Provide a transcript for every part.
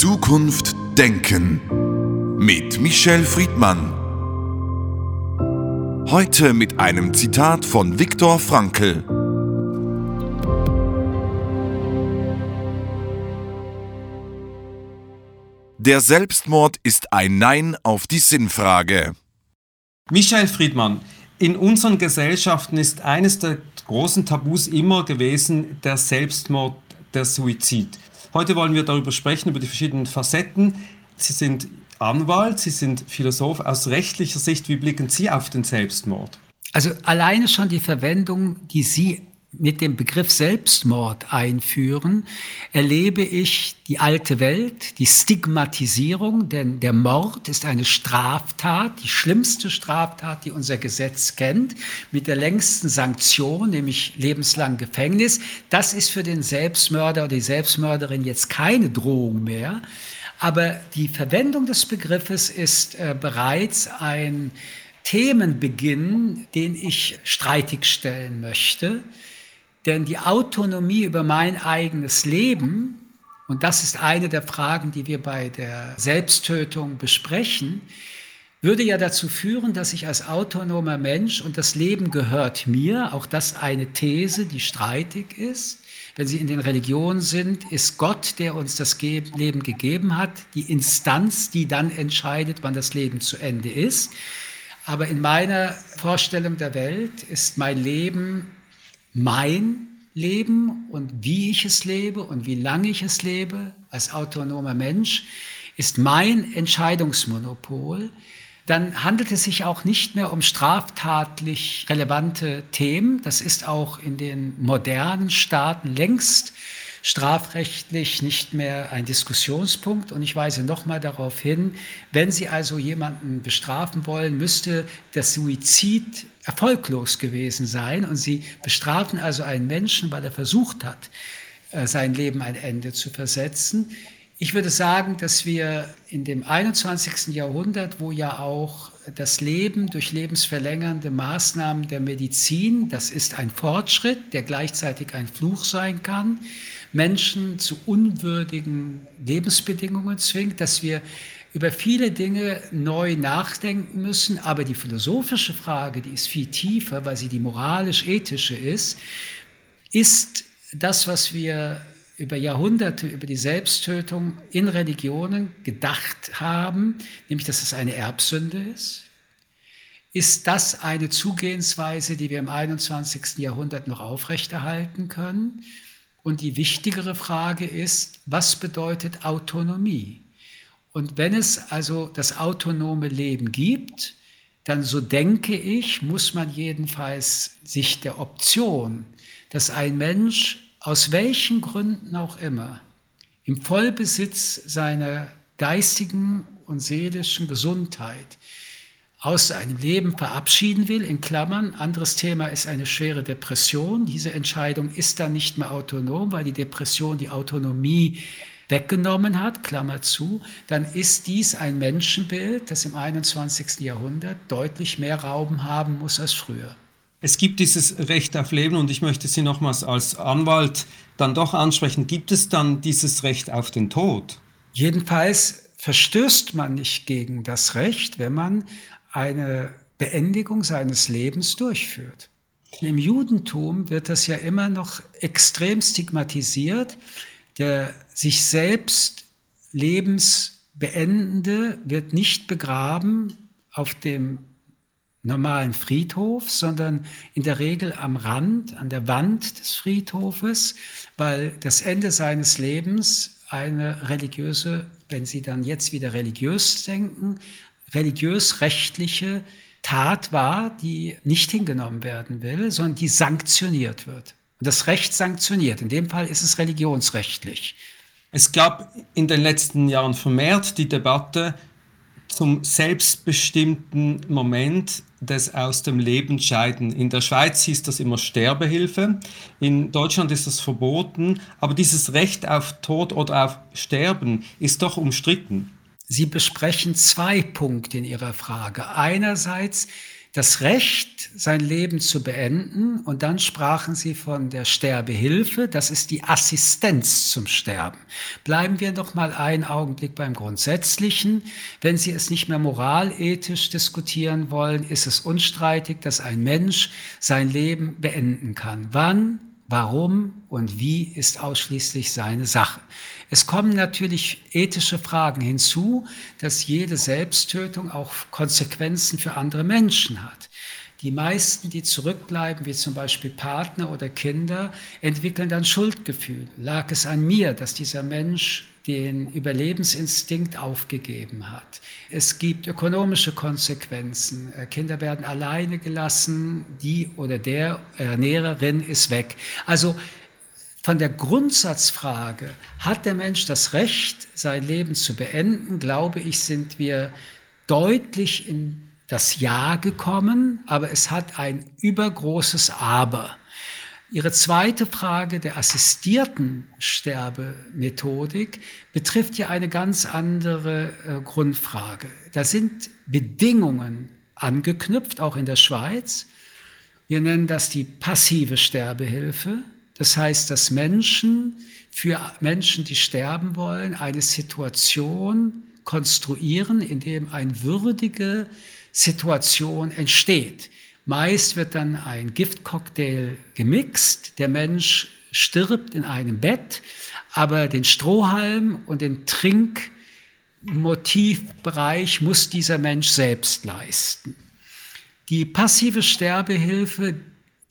Zukunft denken mit Michel Friedmann. Heute mit einem Zitat von Viktor Frankl. Der Selbstmord ist ein Nein auf die Sinnfrage. Michael Friedmann, in unseren Gesellschaften ist eines der großen Tabus immer gewesen der Selbstmord, der Suizid. Heute wollen wir darüber sprechen, über die verschiedenen Facetten. Sie sind Anwalt, Sie sind Philosoph. Aus rechtlicher Sicht, wie blicken Sie auf den Selbstmord? Also alleine schon die Verwendung, die Sie mit dem Begriff Selbstmord einführen, erlebe ich die alte Welt, die Stigmatisierung, denn der Mord ist eine Straftat, die schlimmste Straftat, die unser Gesetz kennt, mit der längsten Sanktion, nämlich lebenslang Gefängnis. Das ist für den Selbstmörder oder die Selbstmörderin jetzt keine Drohung mehr. Aber die Verwendung des Begriffes ist äh, bereits ein Themenbeginn, den ich streitig stellen möchte. Denn die Autonomie über mein eigenes Leben, und das ist eine der Fragen, die wir bei der Selbsttötung besprechen, würde ja dazu führen, dass ich als autonomer Mensch und das Leben gehört mir, auch das eine These, die streitig ist. Wenn Sie in den Religionen sind, ist Gott, der uns das Leben gegeben hat, die Instanz, die dann entscheidet, wann das Leben zu Ende ist. Aber in meiner Vorstellung der Welt ist mein Leben mein Leben und wie ich es lebe und wie lange ich es lebe als autonomer Mensch ist mein Entscheidungsmonopol, dann handelt es sich auch nicht mehr um straftatlich relevante Themen. Das ist auch in den modernen Staaten längst strafrechtlich nicht mehr ein Diskussionspunkt. Und ich weise nochmal darauf hin, wenn Sie also jemanden bestrafen wollen, müsste das Suizid erfolglos gewesen sein. Und Sie bestrafen also einen Menschen, weil er versucht hat, äh, sein Leben ein Ende zu versetzen. Ich würde sagen, dass wir in dem 21. Jahrhundert, wo ja auch das Leben durch lebensverlängernde Maßnahmen der Medizin, das ist ein Fortschritt, der gleichzeitig ein Fluch sein kann, Menschen zu unwürdigen Lebensbedingungen zwingt, dass wir über viele Dinge neu nachdenken müssen. Aber die philosophische Frage, die ist viel tiefer, weil sie die moralisch-ethische ist, ist das, was wir über Jahrhunderte über die Selbsttötung in Religionen gedacht haben, nämlich dass es eine Erbsünde ist. Ist das eine Zugehensweise, die wir im 21. Jahrhundert noch aufrechterhalten können? Und die wichtigere Frage ist, was bedeutet Autonomie? Und wenn es also das autonome Leben gibt, dann so denke ich, muss man jedenfalls sich der Option, dass ein Mensch aus welchen Gründen auch immer im Vollbesitz seiner geistigen und seelischen Gesundheit aus seinem Leben verabschieden will, in Klammern. Anderes Thema ist eine schwere Depression. Diese Entscheidung ist dann nicht mehr autonom, weil die Depression die Autonomie weggenommen hat, Klammer zu, dann ist dies ein Menschenbild, das im 21. Jahrhundert deutlich mehr Raum haben muss als früher. Es gibt dieses Recht auf Leben und ich möchte Sie nochmals als Anwalt dann doch ansprechen. Gibt es dann dieses Recht auf den Tod? Jedenfalls verstößt man nicht gegen das Recht, wenn man eine Beendigung seines Lebens durchführt. Im Judentum wird das ja immer noch extrem stigmatisiert. Der sich selbst lebensbeendende wird nicht begraben auf dem normalen Friedhof, sondern in der Regel am Rand, an der Wand des Friedhofes, weil das Ende seines Lebens eine religiöse, wenn Sie dann jetzt wieder religiös denken, religiös-rechtliche Tat war, die nicht hingenommen werden will, sondern die sanktioniert wird. Und das Recht sanktioniert. In dem Fall ist es religionsrechtlich. Es gab in den letzten Jahren vermehrt die Debatte zum selbstbestimmten Moment des aus dem Leben scheiden. In der Schweiz hieß das immer Sterbehilfe, in Deutschland ist das verboten, aber dieses Recht auf Tod oder auf Sterben ist doch umstritten. Sie besprechen zwei Punkte in Ihrer Frage. Einerseits das Recht, sein Leben zu beenden. Und dann sprachen sie von der Sterbehilfe. Das ist die Assistenz zum Sterben. Bleiben wir noch mal einen Augenblick beim Grundsätzlichen. Wenn Sie es nicht mehr moralethisch diskutieren wollen, ist es unstreitig, dass ein Mensch sein Leben beenden kann. Wann? Warum und wie ist ausschließlich seine Sache. Es kommen natürlich ethische Fragen hinzu, dass jede Selbsttötung auch Konsequenzen für andere Menschen hat. Die meisten, die zurückbleiben, wie zum Beispiel Partner oder Kinder, entwickeln dann Schuldgefühl. Lag es an mir, dass dieser Mensch den Überlebensinstinkt aufgegeben hat. Es gibt ökonomische Konsequenzen. Äh, Kinder werden alleine gelassen, die oder der Ernährerin ist weg. Also von der Grundsatzfrage, hat der Mensch das Recht, sein Leben zu beenden, glaube ich, sind wir deutlich in das Ja gekommen, aber es hat ein übergroßes Aber. Ihre zweite Frage der assistierten Sterbemethodik betrifft ja eine ganz andere äh, Grundfrage. Da sind Bedingungen angeknüpft, auch in der Schweiz. Wir nennen das die passive Sterbehilfe. Das heißt, dass Menschen für Menschen, die sterben wollen, eine Situation konstruieren, in dem eine würdige Situation entsteht. Meist wird dann ein Giftcocktail gemixt. Der Mensch stirbt in einem Bett, aber den Strohhalm und den Trinkmotivbereich muss dieser Mensch selbst leisten. Die passive Sterbehilfe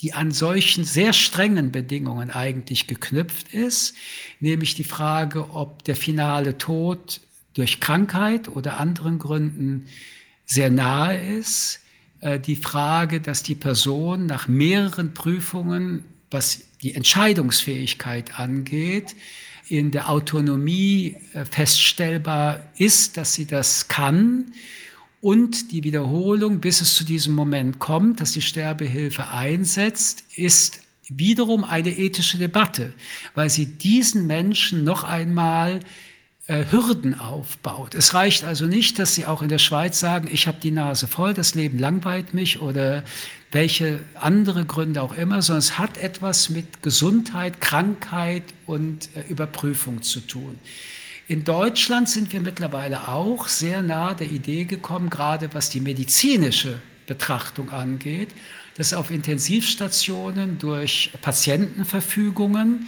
die an solchen sehr strengen Bedingungen eigentlich geknüpft ist, nämlich die Frage, ob der finale Tod durch Krankheit oder anderen Gründen sehr nahe ist, die Frage, dass die Person nach mehreren Prüfungen, was die Entscheidungsfähigkeit angeht, in der Autonomie äh, feststellbar ist, dass sie das kann und die Wiederholung, bis es zu diesem Moment kommt, dass die Sterbehilfe einsetzt, ist wiederum eine ethische Debatte, weil sie diesen Menschen noch einmal äh, Hürden aufbaut. Es reicht also nicht, dass sie auch in der Schweiz sagen, ich habe die Nase voll, das Leben langweilt mich oder welche andere Gründe auch immer, sondern es hat etwas mit Gesundheit, Krankheit und äh, Überprüfung zu tun. In Deutschland sind wir mittlerweile auch sehr nah der Idee gekommen, gerade was die medizinische Betrachtung angeht, dass auf Intensivstationen durch Patientenverfügungen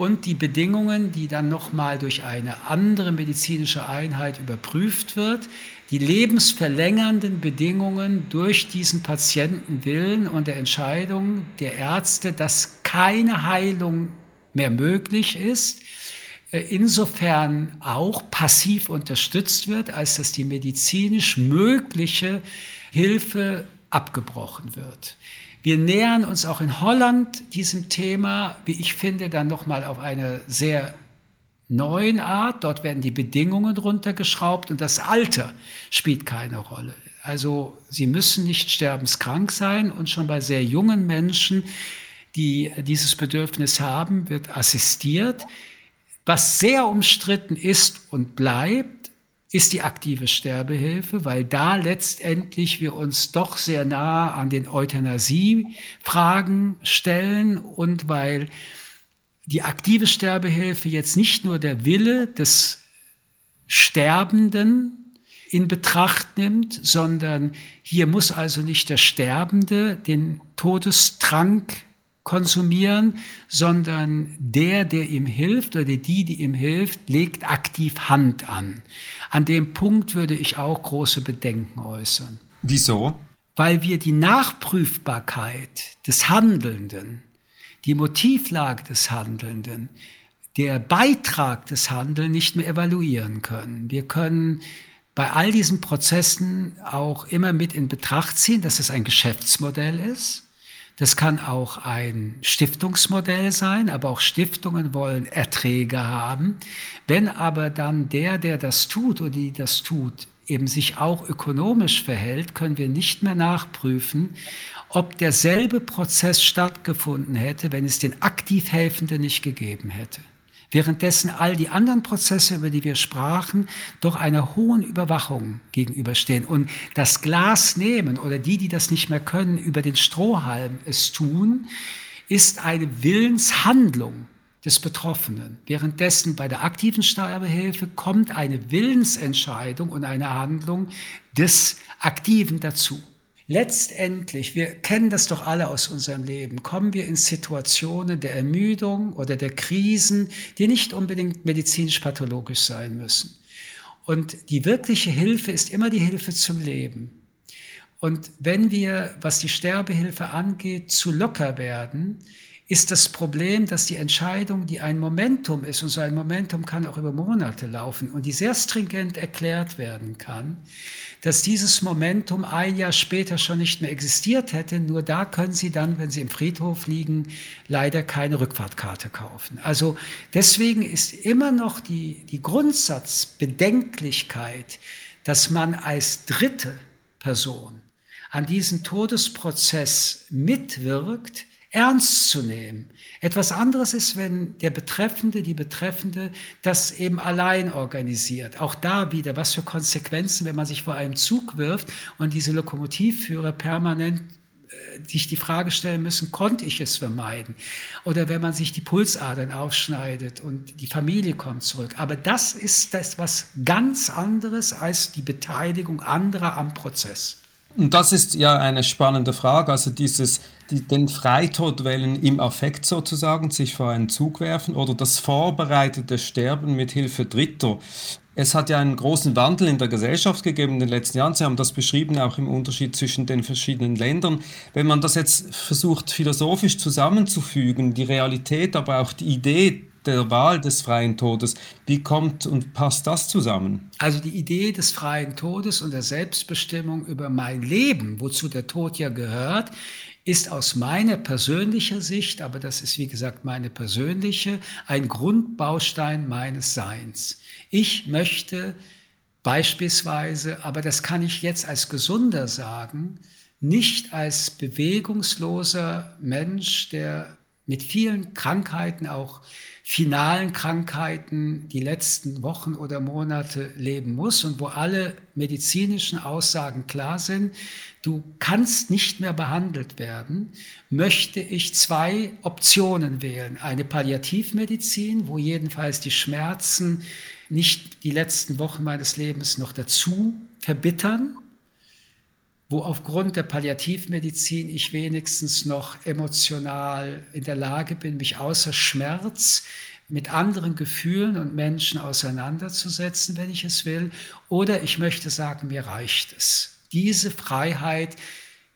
und die Bedingungen, die dann nochmal durch eine andere medizinische Einheit überprüft wird, die lebensverlängernden Bedingungen durch diesen Patientenwillen und der Entscheidung der Ärzte, dass keine Heilung mehr möglich ist, äh, insofern auch passiv unterstützt wird, als dass die medizinisch mögliche Hilfe abgebrochen wird. Wir nähern uns auch in Holland diesem Thema, wie ich finde, dann nochmal auf eine sehr neuen Art. Dort werden die Bedingungen runtergeschraubt und das Alter spielt keine Rolle. Also sie müssen nicht sterbenskrank sein und schon bei sehr jungen Menschen, die dieses Bedürfnis haben, wird assistiert. Was sehr umstritten ist und bleibt, ist die aktive Sterbehilfe, weil da letztendlich wir uns doch sehr nah an den Euthanasie-Fragen stellen und weil die aktive Sterbehilfe jetzt nicht nur der Wille des Sterbenden in Betracht nimmt, sondern hier muss also nicht der Sterbende den Todestrank konsumieren, sondern der, der ihm hilft oder die, die ihm hilft, legt aktiv Hand an. An dem Punkt würde ich auch große Bedenken äußern. Wieso? Weil wir die Nachprüfbarkeit des Handelnden, die Motivlage des Handelnden, der Beitrag des Handelns nicht mehr evaluieren können. Wir können bei all diesen Prozessen auch immer mit in Betracht ziehen, dass es ein Geschäftsmodell ist das kann auch ein Stiftungsmodell sein, aber auch Stiftungen wollen Erträge haben. Wenn aber dann der, der das tut oder die das tut, eben sich auch ökonomisch verhält, können wir nicht mehr nachprüfen, ob derselbe Prozess stattgefunden hätte, wenn es den Aktivhelfenden nicht gegeben hätte. Währenddessen all die anderen Prozesse, über die wir sprachen, doch einer hohen Überwachung gegenüberstehen. Und das Glas nehmen oder die, die das nicht mehr können, über den Strohhalm es tun, ist eine Willenshandlung des Betroffenen. Währenddessen bei der aktiven Sterbehilfe kommt eine Willensentscheidung und eine Handlung des Aktiven dazu. Letztendlich, wir kennen das doch alle aus unserem Leben, kommen wir in Situationen der Ermüdung oder der Krisen, die nicht unbedingt medizinisch-pathologisch sein müssen. Und die wirkliche Hilfe ist immer die Hilfe zum Leben. Und wenn wir, was die Sterbehilfe angeht, zu locker werden, ist das Problem, dass die Entscheidung, die ein Momentum ist, und so ein Momentum kann auch über Monate laufen und die sehr stringent erklärt werden kann, dass dieses Momentum ein Jahr später schon nicht mehr existiert hätte. Nur da können Sie dann, wenn Sie im Friedhof liegen, leider keine Rückfahrtkarte kaufen. Also deswegen ist immer noch die, die Grundsatzbedenklichkeit, dass man als dritte Person an diesem Todesprozess mitwirkt, ernst zu nehmen. Etwas anderes ist, wenn der Betreffende, die Betreffende das eben allein organisiert. Auch da wieder, was für Konsequenzen, wenn man sich vor einem Zug wirft und diese Lokomotivführer permanent äh, sich die Frage stellen müssen, konnte ich es vermeiden? Oder wenn man sich die Pulsadern aufschneidet und die Familie kommt zurück. Aber das ist das was ganz anderes als die Beteiligung anderer am Prozess. Und das ist ja eine spannende Frage, also dieses, die, den Freitod wählen im Affekt sozusagen, sich vor einen Zug werfen oder das vorbereitete Sterben mit Hilfe Dritter. Es hat ja einen großen Wandel in der Gesellschaft gegeben in den letzten Jahren. Sie haben das beschrieben, auch im Unterschied zwischen den verschiedenen Ländern. Wenn man das jetzt versucht, philosophisch zusammenzufügen, die Realität, aber auch die Idee der Wahl des freien Todes. Wie kommt und passt das zusammen? Also die Idee des freien Todes und der Selbstbestimmung über mein Leben, wozu der Tod ja gehört, ist aus meiner persönlicher Sicht, aber das ist wie gesagt meine persönliche, ein Grundbaustein meines Seins. Ich möchte beispielsweise, aber das kann ich jetzt als Gesunder sagen, nicht als bewegungsloser Mensch, der mit vielen Krankheiten auch finalen Krankheiten die letzten Wochen oder Monate leben muss und wo alle medizinischen Aussagen klar sind, du kannst nicht mehr behandelt werden, möchte ich zwei Optionen wählen. Eine Palliativmedizin, wo jedenfalls die Schmerzen nicht die letzten Wochen meines Lebens noch dazu verbittern, wo aufgrund der Palliativmedizin ich wenigstens noch emotional in der Lage bin, mich außer Schmerz mit anderen Gefühlen und Menschen auseinanderzusetzen, wenn ich es will. Oder ich möchte sagen, mir reicht es. Diese Freiheit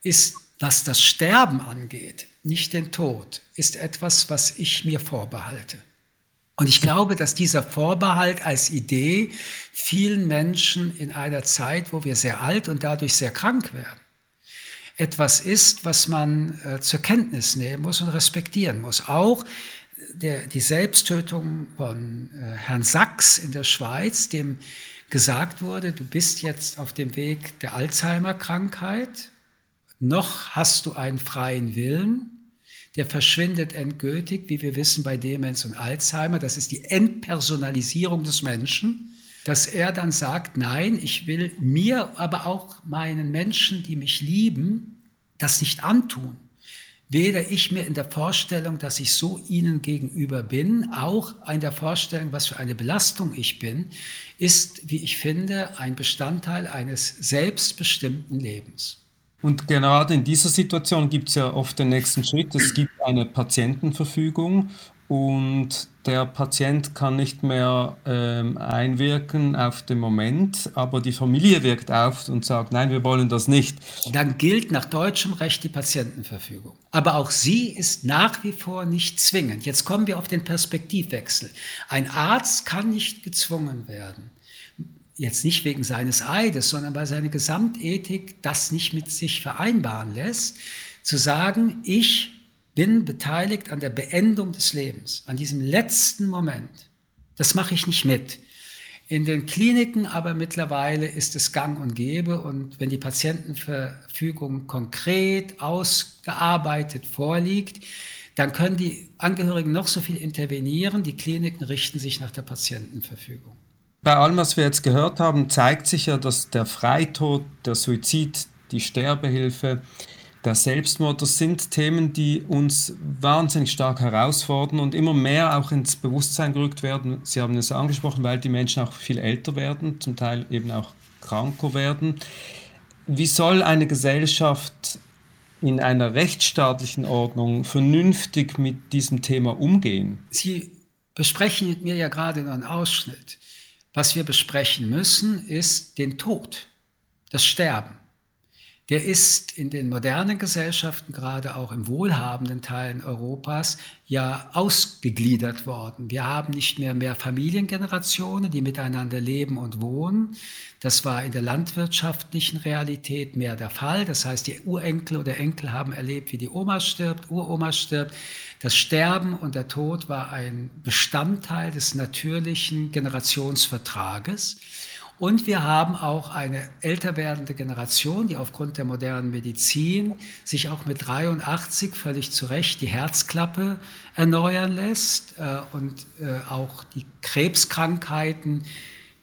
ist, was das Sterben angeht, nicht den Tod, ist etwas, was ich mir vorbehalte. Und ich glaube, dass dieser Vorbehalt als Idee vielen Menschen in einer Zeit, wo wir sehr alt und dadurch sehr krank werden, etwas ist, was man äh, zur Kenntnis nehmen muss und respektieren muss. Auch der, die Selbsttötung von äh, Herrn Sachs in der Schweiz, dem gesagt wurde, du bist jetzt auf dem Weg der Alzheimer-Krankheit, noch hast du einen freien Willen, der verschwindet endgültig, wie wir wissen bei Demenz und Alzheimer. Das ist die Entpersonalisierung des Menschen, dass er dann sagt, nein, ich will mir, aber auch meinen Menschen, die mich lieben, das nicht antun. Weder ich mir in der Vorstellung, dass ich so ihnen gegenüber bin, auch in der Vorstellung, was für eine Belastung ich bin, ist, wie ich finde, ein Bestandteil eines selbstbestimmten Lebens. Und gerade in dieser Situation gibt es ja oft den nächsten Schritt. Es gibt eine Patientenverfügung und der Patient kann nicht mehr ähm, einwirken auf den Moment, aber die Familie wirkt auf und sagt, nein, wir wollen das nicht. Dann gilt nach deutschem Recht die Patientenverfügung. Aber auch sie ist nach wie vor nicht zwingend. Jetzt kommen wir auf den Perspektivwechsel. Ein Arzt kann nicht gezwungen werden jetzt nicht wegen seines Eides, sondern weil seine Gesamtethik das nicht mit sich vereinbaren lässt, zu sagen, ich bin beteiligt an der Beendung des Lebens, an diesem letzten Moment. Das mache ich nicht mit. In den Kliniken aber mittlerweile ist es gang und gäbe und wenn die Patientenverfügung konkret ausgearbeitet vorliegt, dann können die Angehörigen noch so viel intervenieren, die Kliniken richten sich nach der Patientenverfügung. Bei allem, was wir jetzt gehört haben, zeigt sich ja, dass der Freitod, der Suizid, die Sterbehilfe, der Selbstmord, das sind Themen, die uns wahnsinnig stark herausfordern und immer mehr auch ins Bewusstsein gerückt werden. Sie haben es angesprochen, weil die Menschen auch viel älter werden, zum Teil eben auch kranker werden. Wie soll eine Gesellschaft in einer rechtsstaatlichen Ordnung vernünftig mit diesem Thema umgehen? Sie besprechen mit mir ja gerade einen Ausschnitt. Was wir besprechen müssen, ist den Tod, das Sterben der ist in den modernen Gesellschaften, gerade auch im wohlhabenden Teilen Europas, ja ausgegliedert worden. Wir haben nicht mehr mehr Familiengenerationen, die miteinander leben und wohnen. Das war in der landwirtschaftlichen Realität mehr der Fall. Das heißt, die Urenkel oder Enkel haben erlebt, wie die Oma stirbt, Uroma stirbt. Das Sterben und der Tod war ein Bestandteil des natürlichen Generationsvertrages. Und wir haben auch eine älter werdende Generation, die aufgrund der modernen Medizin sich auch mit 83 völlig zu Recht die Herzklappe erneuern lässt äh, und äh, auch die Krebskrankheiten,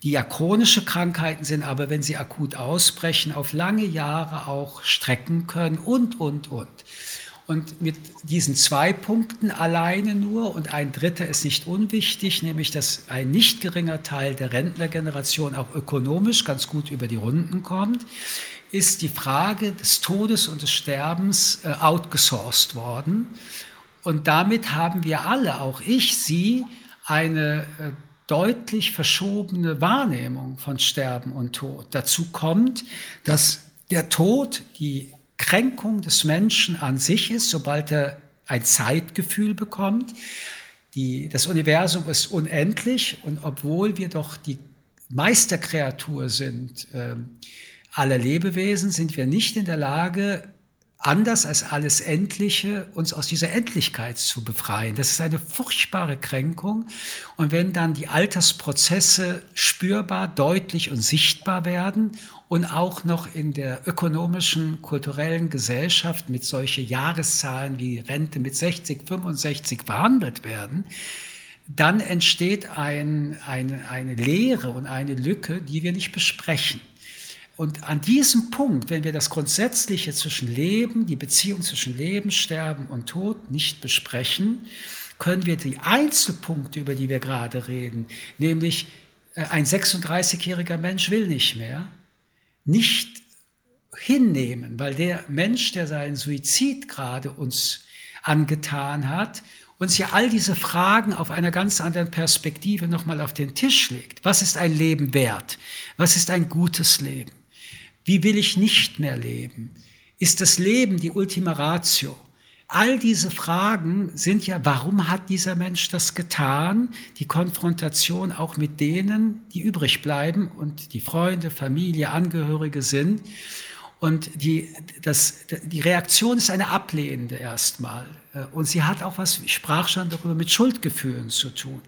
die ja chronische Krankheiten sind, aber wenn sie akut ausbrechen, auf lange Jahre auch strecken können und, und, und. Und mit diesen zwei Punkten alleine nur und ein dritter ist nicht unwichtig, nämlich dass ein nicht geringer Teil der Rentnergeneration auch ökonomisch ganz gut über die Runden kommt, ist die Frage des Todes und des Sterbens äh, outgesourced worden. Und damit haben wir alle, auch ich, Sie, eine äh, deutlich verschobene Wahrnehmung von Sterben und Tod. Dazu kommt, dass der Tod, die Kränkung des Menschen an sich ist, sobald er ein Zeitgefühl bekommt. Die, das Universum ist unendlich und obwohl wir doch die Meisterkreatur sind äh, aller Lebewesen, sind wir nicht in der Lage, anders als alles Endliche, uns aus dieser Endlichkeit zu befreien. Das ist eine furchtbare Kränkung. Und wenn dann die Altersprozesse spürbar, deutlich und sichtbar werden und auch noch in der ökonomischen, kulturellen Gesellschaft mit solche Jahreszahlen wie Rente mit 60, 65 behandelt werden, dann entsteht ein, eine, eine Leere und eine Lücke, die wir nicht besprechen. Und an diesem Punkt, wenn wir das Grundsätzliche zwischen Leben, die Beziehung zwischen Leben, Sterben und Tod nicht besprechen, können wir die Einzelpunkte, über die wir gerade reden, nämlich äh, ein 36-jähriger Mensch will nicht mehr, nicht hinnehmen, weil der Mensch, der seinen Suizid gerade uns angetan hat, uns ja all diese Fragen auf einer ganz anderen Perspektive nochmal auf den Tisch legt. Was ist ein Leben wert? Was ist ein gutes Leben? Wie will ich nicht mehr leben? Ist das Leben die Ultima Ratio? All diese Fragen sind ja, warum hat dieser Mensch das getan? Die Konfrontation auch mit denen, die übrig bleiben und die Freunde, Familie, Angehörige sind. Und die, das, die Reaktion ist eine ablehnende erstmal. Und sie hat auch was, ich sprach schon darüber, mit Schuldgefühlen zu tun.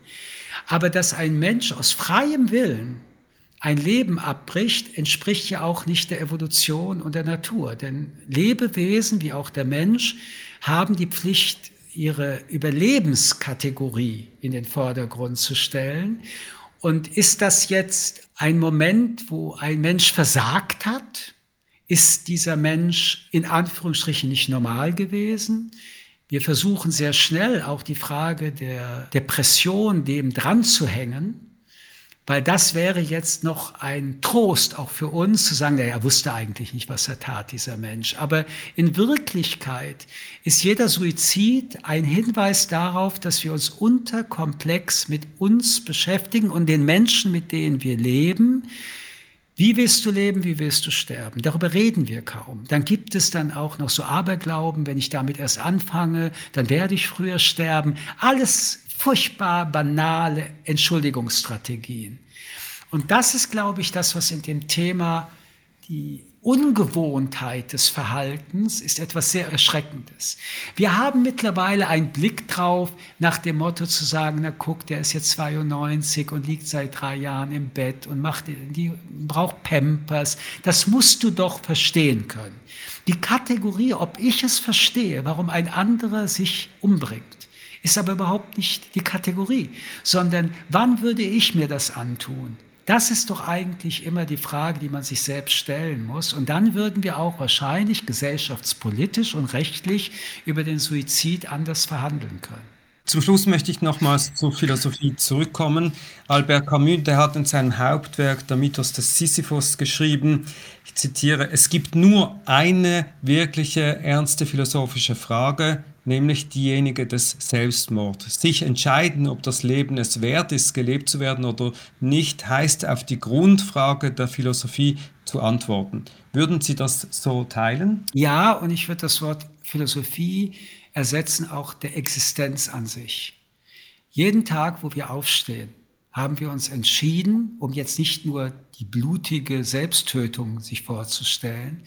Aber dass ein Mensch aus freiem Willen ein Leben abbricht, entspricht ja auch nicht der Evolution und der Natur. Denn Lebewesen, wie auch der Mensch, haben die Pflicht, ihre Überlebenskategorie in den Vordergrund zu stellen. Und ist das jetzt ein Moment, wo ein Mensch versagt hat? Ist dieser Mensch in Anführungsstrichen nicht normal gewesen? Wir versuchen sehr schnell auch die Frage der Depression dem dran zu hängen. Weil das wäre jetzt noch ein Trost auch für uns zu sagen, er wusste eigentlich nicht, was er tat, dieser Mensch. Aber in Wirklichkeit ist jeder Suizid ein Hinweis darauf, dass wir uns unterkomplex mit uns beschäftigen und den Menschen, mit denen wir leben. Wie willst du leben, wie willst du sterben? Darüber reden wir kaum. Dann gibt es dann auch noch so Aberglauben, wenn ich damit erst anfange, dann werde ich früher sterben. Alles furchtbar banale Entschuldigungsstrategien. Und das ist, glaube ich, das, was in dem Thema die Ungewohntheit des Verhaltens ist etwas sehr Erschreckendes. Wir haben mittlerweile einen Blick drauf, nach dem Motto zu sagen, na guck, der ist jetzt 92 und liegt seit drei Jahren im Bett und macht, die braucht Pampers. Das musst du doch verstehen können. Die Kategorie, ob ich es verstehe, warum ein anderer sich umbringt, ist aber überhaupt nicht die Kategorie, sondern wann würde ich mir das antun? Das ist doch eigentlich immer die Frage, die man sich selbst stellen muss. Und dann würden wir auch wahrscheinlich gesellschaftspolitisch und rechtlich über den Suizid anders verhandeln können. Zum Schluss möchte ich nochmals zur Philosophie zurückkommen. Albert Camus, der hat in seinem Hauptwerk Der Mythos des Sisyphus geschrieben, ich zitiere, es gibt nur eine wirkliche ernste philosophische Frage, nämlich diejenige des Selbstmords. Sich entscheiden, ob das Leben es wert ist, gelebt zu werden oder nicht, heißt auf die Grundfrage der Philosophie zu antworten. Würden Sie das so teilen? Ja, und ich würde das Wort Philosophie ersetzen auch der Existenz an sich. Jeden Tag, wo wir aufstehen, haben wir uns entschieden, um jetzt nicht nur die blutige Selbsttötung sich vorzustellen,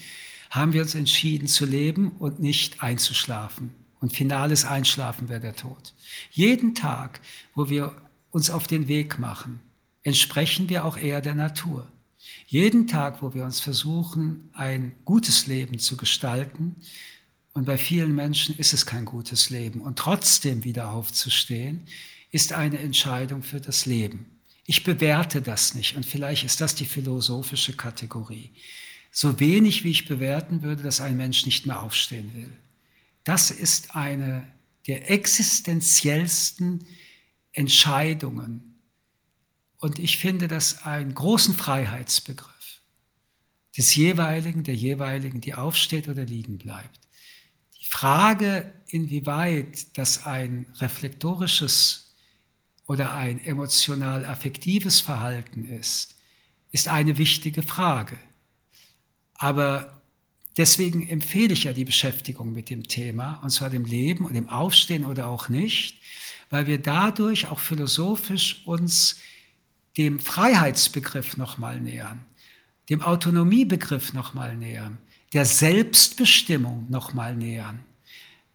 haben wir uns entschieden zu leben und nicht einzuschlafen. Und finales Einschlafen wäre der Tod. Jeden Tag, wo wir uns auf den Weg machen, entsprechen wir auch eher der Natur. Jeden Tag, wo wir uns versuchen, ein gutes Leben zu gestalten, und bei vielen Menschen ist es kein gutes Leben. Und trotzdem wieder aufzustehen, ist eine Entscheidung für das Leben. Ich bewerte das nicht. Und vielleicht ist das die philosophische Kategorie. So wenig, wie ich bewerten würde, dass ein Mensch nicht mehr aufstehen will. Das ist eine der existenziellsten Entscheidungen. Und ich finde das einen großen Freiheitsbegriff des jeweiligen, der jeweiligen, die aufsteht oder liegen bleibt. Frage, inwieweit das ein reflektorisches oder ein emotional-affektives Verhalten ist, ist eine wichtige Frage. Aber deswegen empfehle ich ja die Beschäftigung mit dem Thema, und zwar dem Leben und dem Aufstehen oder auch nicht, weil wir dadurch auch philosophisch uns dem Freiheitsbegriff nochmal nähern, dem Autonomiebegriff nochmal nähern, der Selbstbestimmung nochmal nähern.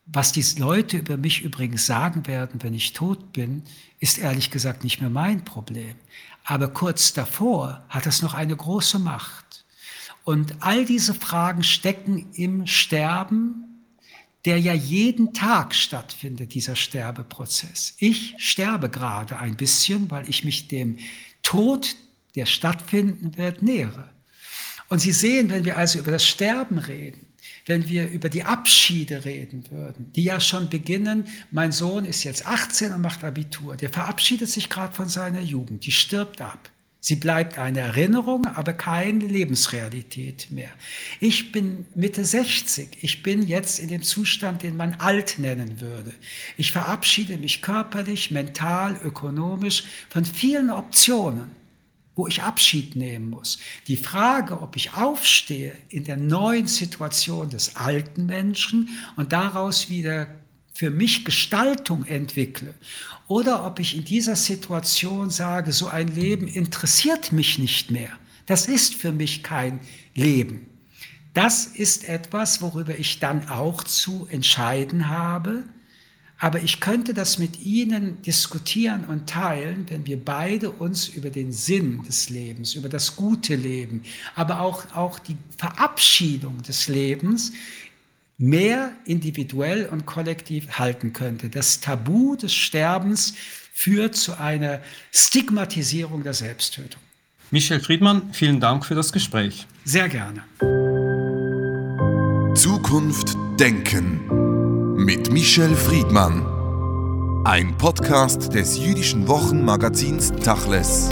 Was die Leute über mich übrigens sagen werden, wenn ich tot bin, ist ehrlich gesagt nicht mehr mein Problem. Aber kurz davor hat es noch eine große Macht. Und all diese Fragen stecken im Sterben, der ja jeden Tag stattfindet, dieser Sterbeprozess. Ich sterbe gerade ein bisschen, weil ich mich dem Tod, der stattfinden wird, nähere. Und Sie sehen, wenn wir also über das Sterben reden, wenn wir über die Abschiede reden würden, die ja schon beginnen, mein Sohn ist jetzt 18 und macht Abitur, der verabschiedet sich gerade von seiner Jugend, die stirbt ab. Sie bleibt eine Erinnerung, aber keine Lebensrealität mehr. Ich bin Mitte 60. Ich bin jetzt in dem Zustand, den man alt nennen würde. Ich verabschiede mich körperlich, mental, ökonomisch von vielen Optionen wo ich Abschied nehmen muss. Die Frage, ob ich aufstehe in der neuen Situation des alten Menschen und daraus wieder für mich Gestaltung entwickle oder ob ich in dieser Situation sage, so ein Leben interessiert mich nicht mehr. Das ist für mich kein Leben. Das ist etwas, worüber ich dann auch zu entscheiden habe aber ich könnte das mit Ihnen diskutieren und teilen, wenn wir beide uns über den Sinn des Lebens, über das gute Leben, aber auch, auch die Verabschiedung des Lebens mehr individuell und kollektiv halten könnte. Das Tabu des Sterbens führt zu einer Stigmatisierung der Selbsttötung. Michel Friedmann, vielen Dank für das Gespräch. Sehr gerne. Zukunft Denken mit Michel Friedmann. Ein Podcast des jüdischen Wochenmagazins Tachles.